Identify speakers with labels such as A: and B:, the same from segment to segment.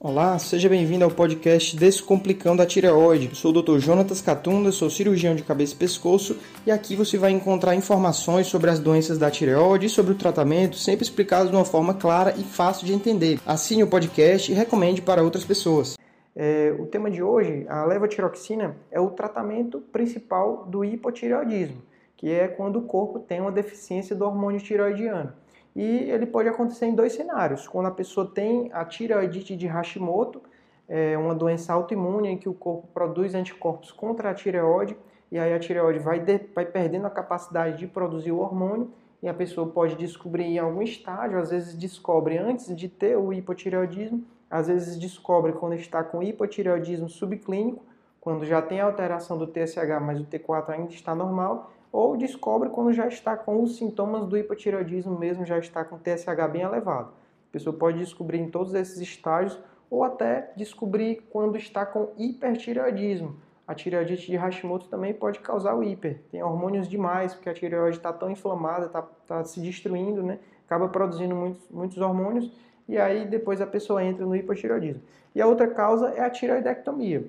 A: Olá, seja bem-vindo ao podcast Descomplicando a Tireoide. Sou o Dr. Jonatas Catunda, sou cirurgião de cabeça e pescoço e aqui você vai encontrar informações sobre as doenças da tireoide e sobre o tratamento, sempre explicados de uma forma clara e fácil de entender. Assine o podcast e recomende para outras pessoas. É, o tema de hoje, a levotiroxina, é o tratamento principal do hipotireoidismo, que é quando o corpo tem uma deficiência do hormônio tireoidiano. E ele pode acontecer em dois cenários. Quando a pessoa tem a tireoidite de Hashimoto, é uma doença autoimune em que o corpo produz anticorpos contra a tireoide, e aí a tireoide vai, de, vai perdendo a capacidade de produzir o hormônio, e a pessoa pode descobrir em algum estágio, às vezes descobre antes de ter o hipotireoidismo, às vezes descobre quando está com hipotireoidismo subclínico, quando já tem alteração do TSH, mas o T4 ainda está normal, ou descobre quando já está com os sintomas do hipotireoidismo mesmo, já está com TSH bem elevado. A pessoa pode descobrir em todos esses estágios ou até descobrir quando está com hipertireoidismo. A tireoidite de Hashimoto também pode causar o hiper. Tem hormônios demais, porque a tireoide está tão inflamada, está tá se destruindo, né? acaba produzindo muitos, muitos hormônios e aí depois a pessoa entra no hipotireoidismo. E a outra causa é a tireoidectomia.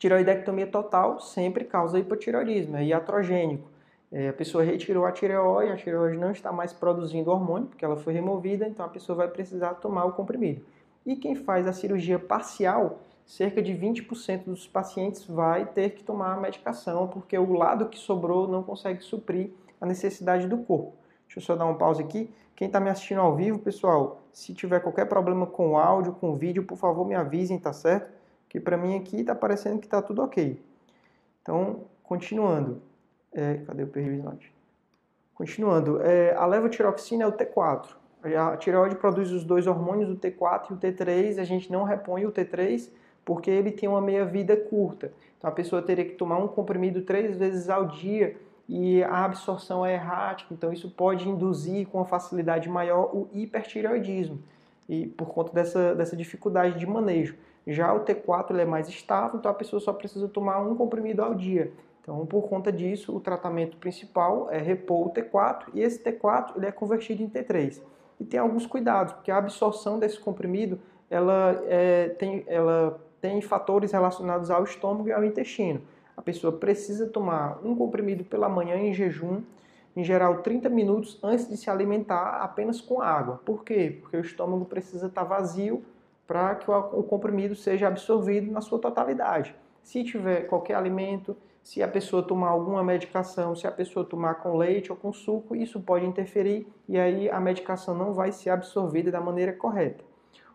A: Tireoidectomia total sempre causa hipotireoidismo, é iatrogênico. É, a pessoa retirou a tireoide, a tireoide não está mais produzindo hormônio, porque ela foi removida, então a pessoa vai precisar tomar o comprimido. E quem faz a cirurgia parcial, cerca de 20% dos pacientes vai ter que tomar a medicação, porque o lado que sobrou não consegue suprir a necessidade do corpo. Deixa eu só dar um pause aqui. Quem está me assistindo ao vivo, pessoal, se tiver qualquer problema com o áudio, com o vídeo, por favor me avisem, tá certo? Que para mim aqui está parecendo que está tudo ok. Então, continuando. É, cadê o slide? Continuando, é, a levotiroxina é o T4. A tireoide produz os dois hormônios, o T4 e o T3. A gente não repõe o T3 porque ele tem uma meia-vida curta. Então a pessoa teria que tomar um comprimido três vezes ao dia e a absorção é errática. Então isso pode induzir com uma facilidade maior o hipertireoidismo e por conta dessa, dessa dificuldade de manejo. Já o T4 ele é mais estável, então a pessoa só precisa tomar um comprimido ao dia. Então, por conta disso, o tratamento principal é repor o T4 e esse T4 ele é convertido em T3. E tem alguns cuidados, porque a absorção desse comprimido ela, é, tem, ela tem fatores relacionados ao estômago e ao intestino. A pessoa precisa tomar um comprimido pela manhã em jejum, em geral 30 minutos antes de se alimentar apenas com água. Por quê? Porque o estômago precisa estar vazio para que o comprimido seja absorvido na sua totalidade. Se tiver qualquer alimento, se a pessoa tomar alguma medicação, se a pessoa tomar com leite ou com suco, isso pode interferir e aí a medicação não vai ser absorvida da maneira correta.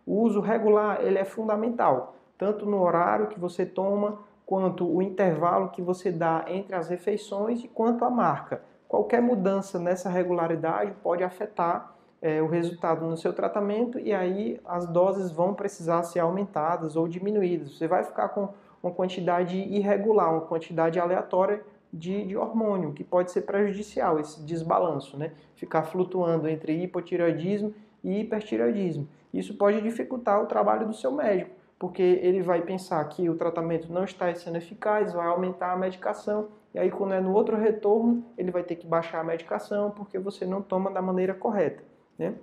A: O uso regular ele é fundamental, tanto no horário que você toma, quanto o intervalo que você dá entre as refeições e quanto a marca. Qualquer mudança nessa regularidade pode afetar é, o resultado no seu tratamento e aí as doses vão precisar ser aumentadas ou diminuídas. Você vai ficar com uma quantidade irregular, uma quantidade aleatória de, de hormônio, que pode ser prejudicial, esse desbalanço, né? Ficar flutuando entre hipotireoidismo e hipertireoidismo. Isso pode dificultar o trabalho do seu médico, porque ele vai pensar que o tratamento não está sendo eficaz, vai aumentar a medicação, e aí quando é no outro retorno, ele vai ter que baixar a medicação porque você não toma da maneira correta. Né?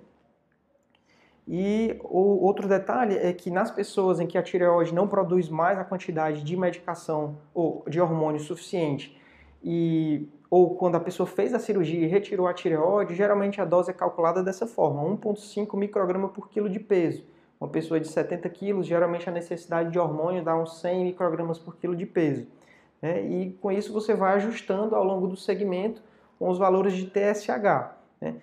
A: E o outro detalhe é que nas pessoas em que a tireoide não produz mais a quantidade de medicação ou de hormônio suficiente e ou quando a pessoa fez a cirurgia e retirou a tireoide, geralmente a dose é calculada dessa forma, 1,5 micrograma por quilo de peso. Uma pessoa de 70 quilos, geralmente a necessidade de hormônio dá uns 100 microgramas por quilo de peso. Né? E com isso você vai ajustando ao longo do segmento com os valores de TSH. Né?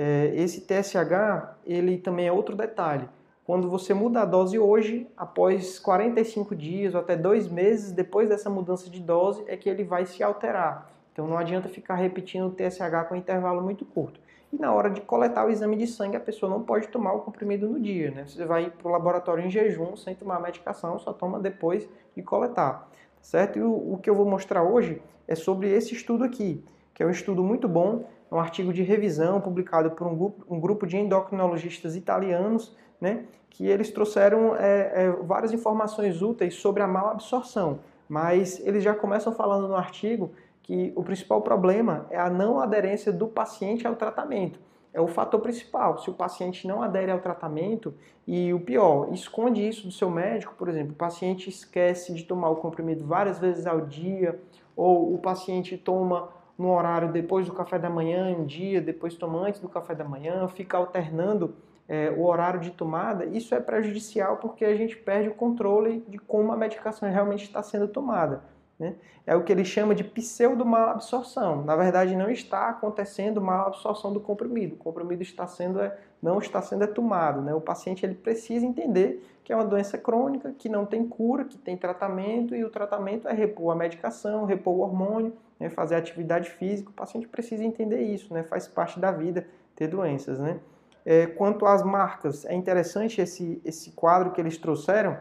A: É, esse TSH, ele também é outro detalhe. Quando você muda a dose hoje, após 45 dias ou até dois meses depois dessa mudança de dose, é que ele vai se alterar. Então não adianta ficar repetindo o TSH com um intervalo muito curto. E na hora de coletar o exame de sangue, a pessoa não pode tomar o comprimido no dia. Né? Você vai para o laboratório em jejum, sem tomar a medicação, só toma depois de coletar. Certo? E o, o que eu vou mostrar hoje é sobre esse estudo aqui, que é um estudo muito bom é um artigo de revisão publicado por um grupo, um grupo de endocrinologistas italianos, né, que eles trouxeram é, é, várias informações úteis sobre a mal absorção, mas eles já começam falando no artigo que o principal problema é a não aderência do paciente ao tratamento. é o fator principal. Se o paciente não adere ao tratamento e o pior, esconde isso do seu médico, por exemplo, o paciente esquece de tomar o comprimido várias vezes ao dia, ou o paciente toma no horário depois do café da manhã, um dia, depois toma antes do café da manhã, fica alternando é, o horário de tomada, isso é prejudicial porque a gente perde o controle de como a medicação realmente está sendo tomada. Né? É o que ele chama de pseudo-malabsorção. Na verdade, não está acontecendo malabsorção do comprimido. O comprimido está sendo, é, não está sendo tomado. Né? O paciente ele precisa entender que é uma doença crônica, que não tem cura, que tem tratamento, e o tratamento é repor a medicação, repor o hormônio, né? fazer atividade física. O paciente precisa entender isso, né? faz parte da vida ter doenças. Né? É, quanto às marcas, é interessante esse, esse quadro que eles trouxeram,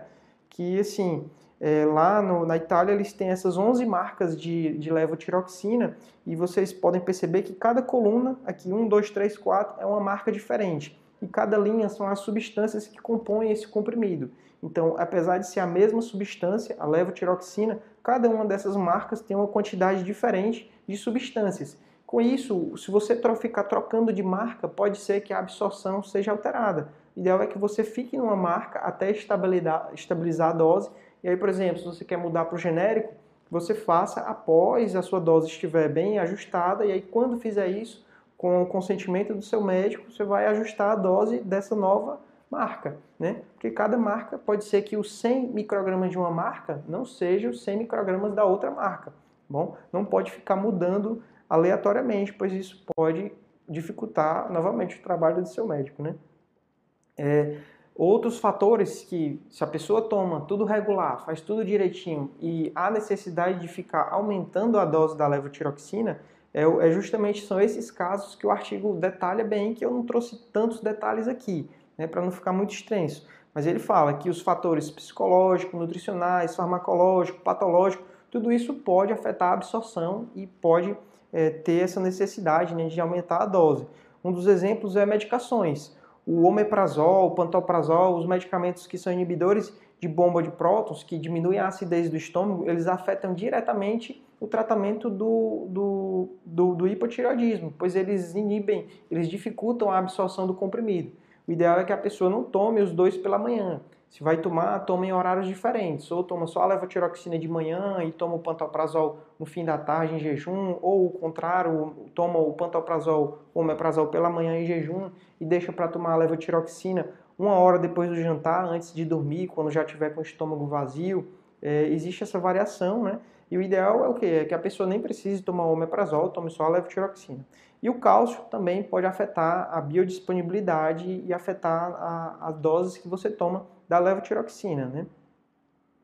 A: que assim, é, lá no, na Itália eles têm essas 11 marcas de, de levotiroxina e vocês podem perceber que cada coluna, aqui 1, 2, 3, 4, é uma marca diferente. E cada linha são as substâncias que compõem esse comprimido. Então, apesar de ser a mesma substância, a levotiroxina, cada uma dessas marcas tem uma quantidade diferente de substâncias. Com isso, se você ficar trocando de marca, pode ser que a absorção seja alterada. O ideal é que você fique numa marca até estabilizar a dose e aí, por exemplo, se você quer mudar para o genérico, você faça após a sua dose estiver bem ajustada, e aí quando fizer isso, com o consentimento do seu médico, você vai ajustar a dose dessa nova marca, né? Porque cada marca pode ser que os 100 microgramas de uma marca não seja os 100 microgramas da outra marca, bom? Não pode ficar mudando aleatoriamente, pois isso pode dificultar novamente o trabalho do seu médico, né? É, Outros fatores que, se a pessoa toma tudo regular, faz tudo direitinho e há necessidade de ficar aumentando a dose da levotiroxina, é, é justamente são esses casos que o artigo detalha bem, que eu não trouxe tantos detalhes aqui, né, para não ficar muito extenso. Mas ele fala que os fatores psicológicos, nutricionais, farmacológicos, patológicos, tudo isso pode afetar a absorção e pode é, ter essa necessidade né, de aumentar a dose. Um dos exemplos é medicações o omeprazol, o pantoprazol, os medicamentos que são inibidores de bomba de prótons, que diminuem a acidez do estômago, eles afetam diretamente o tratamento do, do, do, do hipotireoidismo, pois eles inibem, eles dificultam a absorção do comprimido. O ideal é que a pessoa não tome os dois pela manhã. Se vai tomar, toma em horários diferentes. Ou toma só a levotiroxina de manhã e toma o pantoprazol no fim da tarde em jejum, ou o contrário, toma o pantoprazol ou omeprazol pela manhã em jejum e deixa para tomar a levotiroxina uma hora depois do jantar, antes de dormir, quando já tiver com o estômago vazio. É, existe essa variação, né? E o ideal é o quê? É que a pessoa nem precise tomar omeprazol, tome só a levotiroxina. E o cálcio também pode afetar a biodisponibilidade e afetar as doses que você toma da levotiroxina. Né?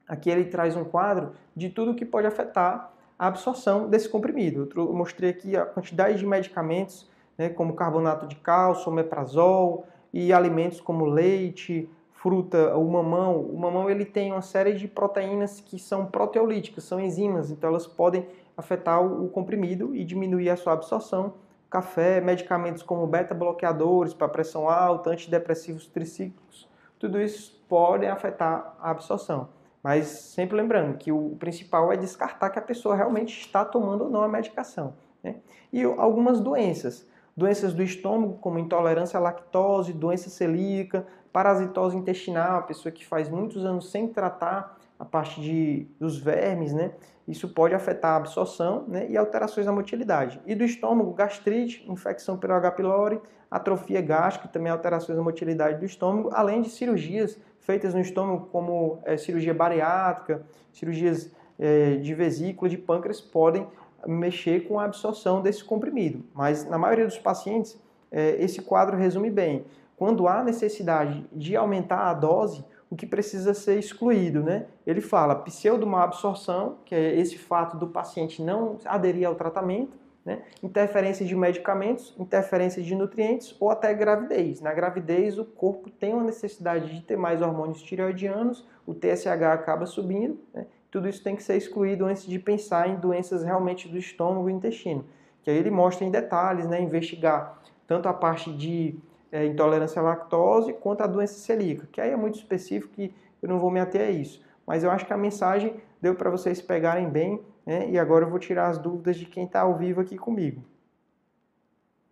A: Aqui ele traz um quadro de tudo que pode afetar a absorção desse comprimido. Eu mostrei aqui a quantidade de medicamentos, né, como carbonato de cálcio, omeprazol e alimentos como leite, fruta, o mamão. O mamão ele tem uma série de proteínas que são proteolíticas, são enzimas, então elas podem afetar o comprimido e diminuir a sua absorção. Café, medicamentos como beta-bloqueadores para pressão alta, antidepressivos tricíclicos, tudo isso pode afetar a absorção. Mas sempre lembrando que o principal é descartar que a pessoa realmente está tomando ou não a medicação. Né? E algumas doenças. Doenças do estômago, como intolerância à lactose, doença celíaca, parasitose intestinal, a pessoa que faz muitos anos sem tratar a parte de, dos vermes, né? Isso pode afetar a absorção né? e alterações na motilidade. E do estômago, gastrite, infecção pelo H. pylori, atrofia gástrica, também alterações na motilidade do estômago, além de cirurgias feitas no estômago, como é, cirurgia bariátrica, cirurgias é, de vesícula, de pâncreas, podem mexer com a absorção desse comprimido. Mas na maioria dos pacientes, é, esse quadro resume bem. Quando há necessidade de aumentar a dose, o que precisa ser excluído, né? Ele fala pseudomalabsorção, que é esse fato do paciente não aderir ao tratamento, né? interferência de medicamentos, interferência de nutrientes ou até gravidez. Na gravidez, o corpo tem uma necessidade de ter mais hormônios tireoidianos, o TSH acaba subindo, né? tudo isso tem que ser excluído antes de pensar em doenças realmente do estômago e intestino. Que aí ele mostra em detalhes, né? investigar tanto a parte de é, intolerância à lactose quanto a doença celíaca, que aí é muito específico e eu não vou me ater a isso. Mas eu acho que a mensagem deu para vocês pegarem bem né? e agora eu vou tirar as dúvidas de quem está ao vivo aqui comigo.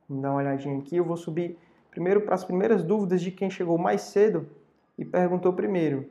A: Vamos dar uma olhadinha aqui. Eu vou subir primeiro para as primeiras dúvidas de quem chegou mais cedo e perguntou primeiro.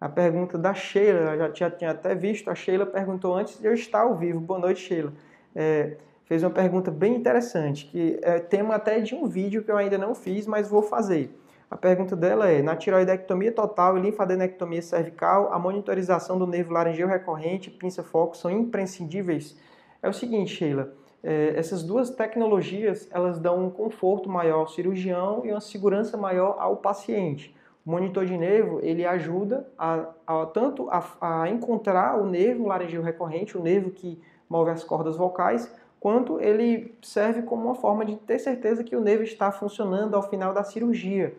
A: A pergunta da Sheila, já tinha, tinha até visto, a Sheila perguntou antes de eu estar ao vivo. Boa noite, Sheila. É, fez uma pergunta bem interessante, que é tema até de um vídeo que eu ainda não fiz, mas vou fazer. A pergunta dela é: na tiroidectomia total e linfadenectomia cervical, a monitorização do nervo laringeu recorrente, pinça-foco, são imprescindíveis? É o seguinte, Sheila, é, essas duas tecnologias elas dão um conforto maior ao cirurgião e uma segurança maior ao paciente. O monitor de nervo ele ajuda a, a tanto a, a, encontrar o nervo laringeu recorrente, o nervo que move as cordas vocais, quanto ele serve como uma forma de ter certeza que o nervo está funcionando ao final da cirurgia.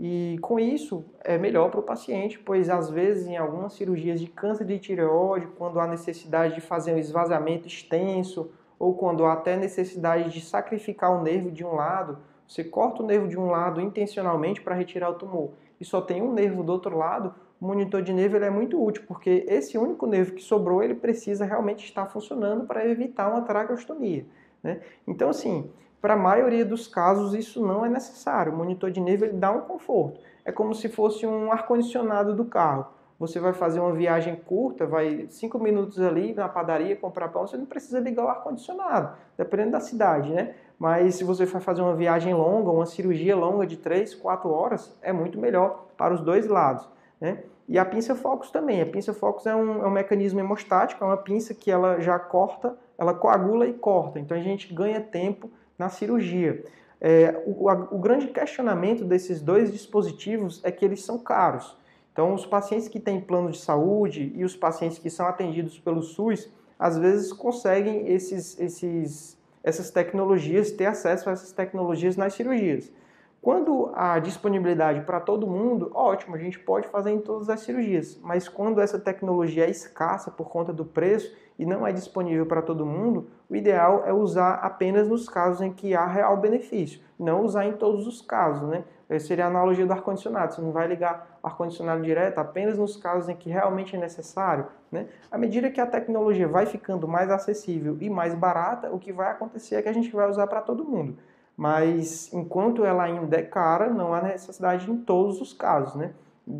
A: E com isso é melhor para o paciente, pois às vezes em algumas cirurgias de câncer de tireoide, quando há necessidade de fazer um esvaziamento extenso ou quando há até necessidade de sacrificar o nervo de um lado, você corta o nervo de um lado intencionalmente para retirar o tumor e só tem um nervo do outro lado, o monitor de nervo ele é muito útil, porque esse único nervo que sobrou, ele precisa realmente estar funcionando para evitar uma traqueostomia. Né? Então, assim, para a maioria dos casos isso não é necessário. O monitor de nervo ele dá um conforto. É como se fosse um ar-condicionado do carro. Você vai fazer uma viagem curta, vai cinco minutos ali na padaria comprar pão, você não precisa ligar o ar-condicionado, dependendo da cidade, né? Mas se você for fazer uma viagem longa, uma cirurgia longa de 3, 4 horas, é muito melhor para os dois lados. Né? E a pinça Focus também. A pinça Focus é um, é um mecanismo hemostático, é uma pinça que ela já corta, ela coagula e corta. Então a gente ganha tempo na cirurgia. É, o, a, o grande questionamento desses dois dispositivos é que eles são caros. Então, os pacientes que têm plano de saúde e os pacientes que são atendidos pelo SUS, às vezes conseguem esses, esses essas tecnologias, ter acesso a essas tecnologias nas cirurgias. Quando a disponibilidade para todo mundo, ótimo, a gente pode fazer em todas as cirurgias, mas quando essa tecnologia é escassa por conta do preço e não é disponível para todo mundo, o ideal é usar apenas nos casos em que há real benefício, não usar em todos os casos, né? Essa seria a analogia do ar-condicionado. Você não vai ligar ar-condicionado direto apenas nos casos em que realmente é necessário. Né? À medida que a tecnologia vai ficando mais acessível e mais barata, o que vai acontecer é que a gente vai usar para todo mundo. Mas enquanto ela ainda é cara, não há necessidade em todos os casos. Né?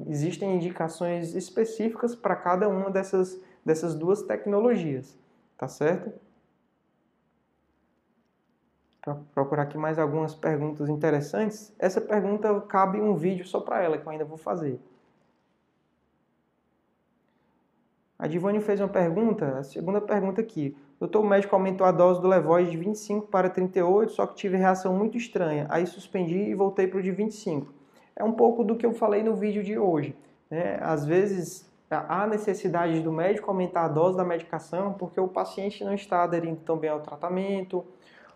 A: Existem indicações específicas para cada uma dessas, dessas duas tecnologias. Tá certo? procurar aqui mais algumas perguntas interessantes. Essa pergunta cabe um vídeo só para ela, que eu ainda vou fazer. A Divane fez uma pergunta, a segunda pergunta aqui. Doutor, o médico aumentou a dose do Levoid de 25 para 38, só que tive reação muito estranha. Aí suspendi e voltei para o de 25. É um pouco do que eu falei no vídeo de hoje. Né? Às vezes há necessidade do médico aumentar a dose da medicação porque o paciente não está aderindo tão bem ao tratamento,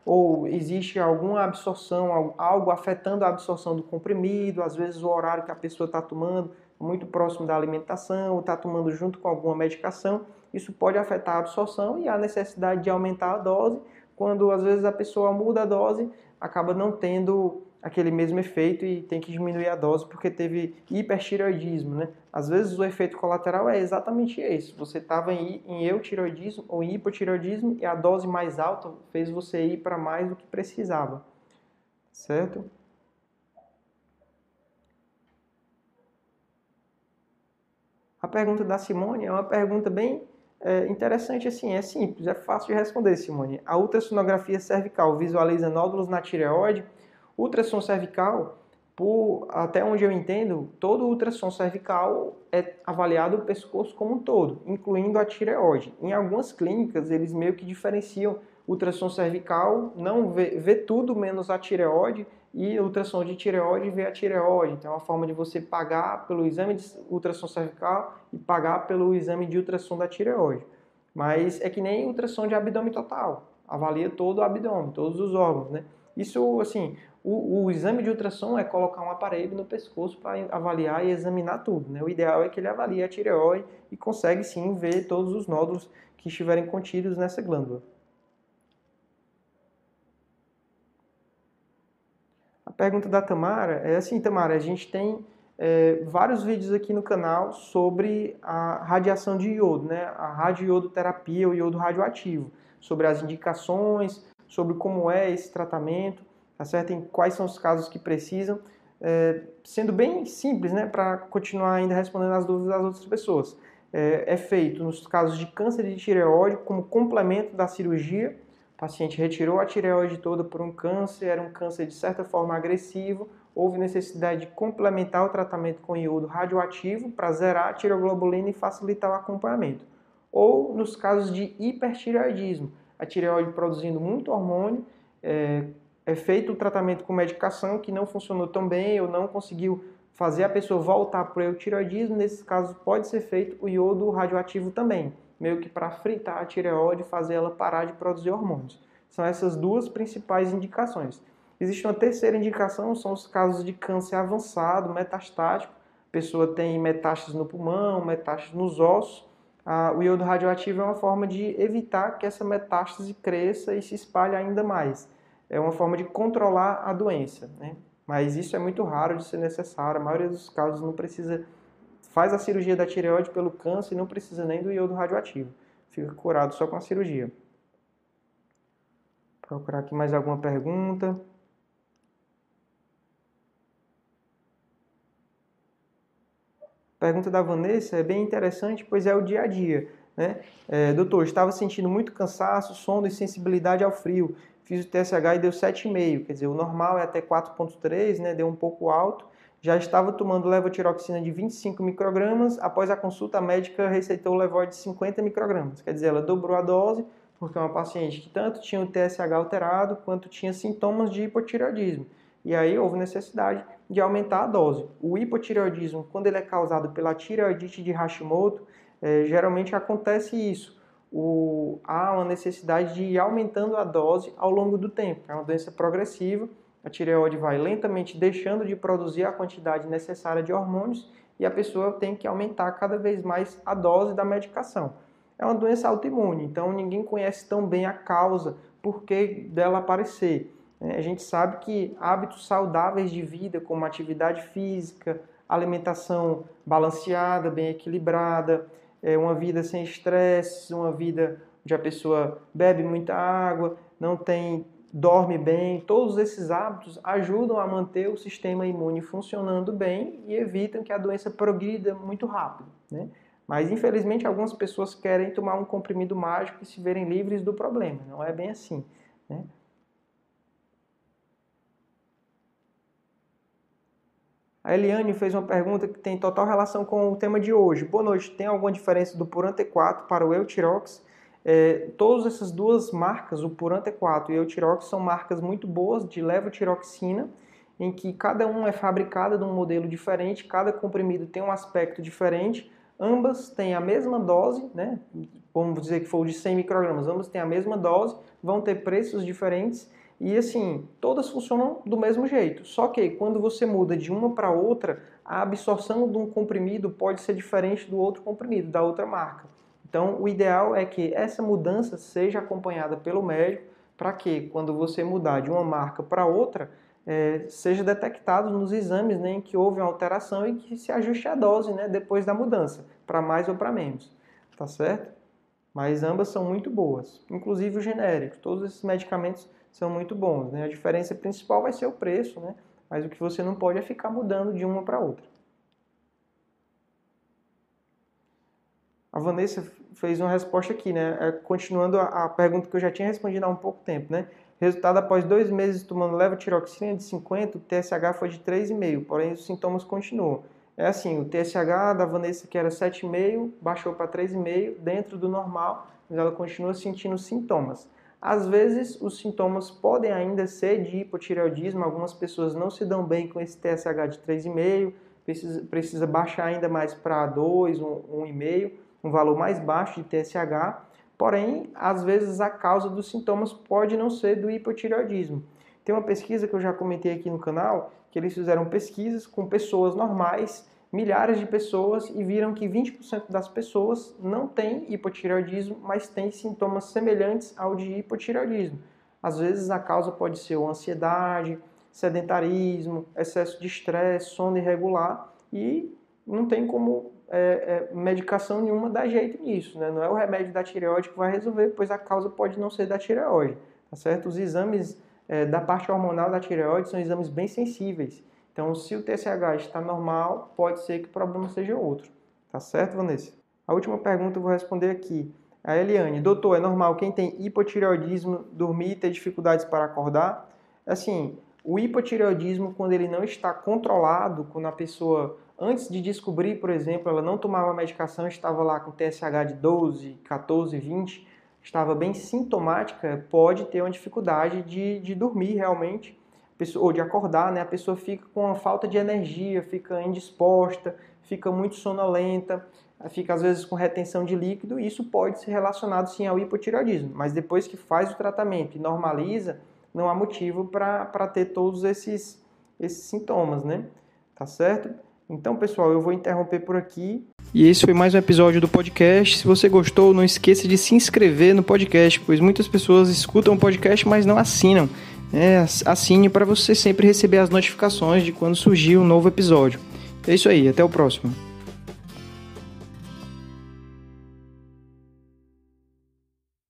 A: ou existe alguma absorção, algo afetando a absorção do comprimido, às vezes o horário que a pessoa está tomando muito próximo da alimentação, ou está tomando junto com alguma medicação, isso pode afetar a absorção e a necessidade de aumentar a dose, quando às vezes a pessoa muda a dose, acaba não tendo aquele mesmo efeito e tem que diminuir a dose porque teve hipertireoidismo, né? Às vezes o efeito colateral é exatamente esse. Você estava em, em eutireoidismo ou em hipotireoidismo e a dose mais alta fez você ir para mais do que precisava, certo? A pergunta da Simone é uma pergunta bem é, interessante assim, é simples, é fácil de responder, Simone. A ultrassonografia cervical visualiza nódulos na tireoide Ultrassom cervical, por, até onde eu entendo, todo ultrassom cervical é avaliado o pescoço como um todo, incluindo a tireoide. Em algumas clínicas, eles meio que diferenciam ultrassom cervical, não vê, vê tudo menos a tireoide, e ultrassom de tireoide vê a tireoide. Então é uma forma de você pagar pelo exame de ultrassom cervical e pagar pelo exame de ultrassom da tireoide. Mas é que nem ultrassom de abdômen total, avalia todo o abdômen, todos os órgãos, né? Isso, assim, o, o, exame de ultrassom é colocar um aparelho no pescoço para avaliar e examinar tudo. Né? O ideal é que ele avalie a tireoide e consegue sim ver todos os nódulos que estiverem contidos nessa glândula. A pergunta da Tamara é assim, Tamara, a gente tem é, vários vídeos aqui no canal sobre a radiação de iodo, né? a radioiodoterapia, o iodo radioativo, sobre as indicações, sobre como é esse tratamento. Tá certo? Em quais são os casos que precisam, é, sendo bem simples, né, para continuar ainda respondendo as dúvidas das outras pessoas. É, é, feito nos casos de câncer de tireoide como complemento da cirurgia. O paciente retirou a tireoide toda por um câncer, era um câncer de certa forma agressivo, houve necessidade de complementar o tratamento com iodo radioativo para zerar a tireoglobulina e facilitar o acompanhamento. Ou nos casos de hipertireoidismo, a tireoide produzindo muito hormônio, é, é feito o tratamento com medicação que não funcionou tão bem ou não conseguiu fazer a pessoa voltar para o eutireoidismo, nesses casos pode ser feito o iodo radioativo também, meio que para fritar a tireoide e fazer ela parar de produzir hormônios. São essas duas principais indicações. Existe uma terceira indicação, são os casos de câncer avançado, metastático. A pessoa tem metástases no pulmão, metástases nos ossos. O iodo radioativo é uma forma de evitar que essa metástase cresça e se espalhe ainda mais é uma forma de controlar a doença, né? Mas isso é muito raro de ser necessário. A maioria dos casos não precisa faz a cirurgia da tireoide pelo câncer e não precisa nem do iodo radioativo. Fica curado só com a cirurgia. Procurar aqui mais alguma pergunta. Pergunta da Vanessa é bem interessante, pois é o dia a dia. Né? É, doutor, estava sentindo muito cansaço, sono e sensibilidade ao frio fiz o TSH e deu 7,5, quer dizer, o normal é até 4,3, né, deu um pouco alto. Já estava tomando levotiroxina de 25 microgramas, após a consulta a médica receitou o levor de 50 microgramas, quer dizer, ela dobrou a dose, porque é uma paciente que tanto tinha o TSH alterado, quanto tinha sintomas de hipotireoidismo. E aí houve necessidade de aumentar a dose. O hipotireoidismo, quando ele é causado pela tireoidite de Hashimoto, é, geralmente acontece isso o, há uma necessidade de ir aumentando a dose ao longo do tempo. É uma doença progressiva, a tireoide vai lentamente deixando de produzir a quantidade necessária de hormônios e a pessoa tem que aumentar cada vez mais a dose da medicação. É uma doença autoimune, então ninguém conhece tão bem a causa, por que dela aparecer. É, a gente sabe que hábitos saudáveis de vida, como atividade física, alimentação balanceada, bem equilibrada, é, uma vida sem estresse, uma vida onde a pessoa bebe muita água, não tem dorme bem, todos esses hábitos ajudam a manter o sistema imune funcionando bem e evitam que a doença progrida muito rápido. Né? Mas infelizmente algumas pessoas querem tomar um comprimido mágico e se verem livres do problema. Não é bem assim. Né? Eliane fez uma pergunta que tem total relação com o tema de hoje. Boa noite. Tem alguma diferença do Puran T4 para o Eutirox? É, todas essas duas marcas, o Puran T4 e o Eutirox, são marcas muito boas de levotiroxina, em que cada um é fabricada de um modelo diferente, cada comprimido tem um aspecto diferente. Ambas têm a mesma dose, né? vamos dizer que for de 100 microgramas, ambas têm a mesma dose, vão ter preços diferentes e assim, todas funcionam do mesmo jeito. Só que quando você muda de uma para outra, a absorção de um comprimido pode ser diferente do outro comprimido, da outra marca. Então, o ideal é que essa mudança seja acompanhada pelo médico para que, quando você mudar de uma marca para outra, é, seja detectado nos exames né, em que houve uma alteração e que se ajuste a dose né, depois da mudança, para mais ou para menos. Tá certo? Mas ambas são muito boas, inclusive os genéricos. Todos esses medicamentos são muito bons. Né? A diferença principal vai ser o preço, né? mas o que você não pode é ficar mudando de uma para outra. A Vanessa fez uma resposta aqui, né? É, continuando a, pergunta que eu já tinha respondido há um pouco tempo, né? Resultado após dois meses tomando levotiroxina de 50, o TSH foi de 3,5, porém os sintomas continuam. É assim, o TSH da Vanessa que era 7,5, baixou para 3,5, dentro do normal, mas ela continua sentindo sintomas. Às vezes, os sintomas podem ainda ser de hipotireoidismo, algumas pessoas não se dão bem com esse TSH de 3,5, precisa, precisa baixar ainda mais para 2, 1,5, um valor mais baixo de TSH. Porém, às vezes a causa dos sintomas pode não ser do hipotireoidismo. Tem uma pesquisa que eu já comentei aqui no canal, que eles fizeram pesquisas com pessoas normais milhares de pessoas e viram que 20% das pessoas não têm hipotireoidismo, mas têm sintomas semelhantes ao de hipotireoidismo. Às vezes a causa pode ser ansiedade, sedentarismo, excesso de estresse, sono irregular e não tem como é, é, medicação nenhuma dar jeito nisso, né? Não é o remédio da tireoide que vai resolver, pois a causa pode não ser da tireoide, tá certo? Os exames é, da parte hormonal da tireoide são exames bem sensíveis. Então, se o TSH está normal, pode ser que o problema seja outro. Tá certo, Vanessa? A última pergunta eu vou responder aqui. A Eliane, doutor, é normal quem tem hipotireoidismo dormir e ter dificuldades para acordar? Assim, o hipotireoidismo, quando ele não está controlado, quando a pessoa, antes de descobrir, por exemplo, ela não tomava medicação, estava lá com TSH de 12, 14, 20, estava bem sintomática, pode ter uma dificuldade de, de dormir realmente, ou de acordar, né? A pessoa fica com uma falta de energia, fica indisposta, fica muito sonolenta, fica às vezes com retenção de líquido, e isso pode ser relacionado sim ao hipotireoidismo. Mas depois que faz o tratamento e normaliza, não há motivo para ter todos esses, esses sintomas, né? Tá certo? Então, pessoal, eu vou interromper por aqui. E esse foi mais um episódio do podcast. Se você gostou, não esqueça de se inscrever no podcast, pois muitas pessoas escutam o podcast, mas não assinam. É, assine para você sempre receber as notificações de quando surgir um novo episódio. É isso aí, até o próximo.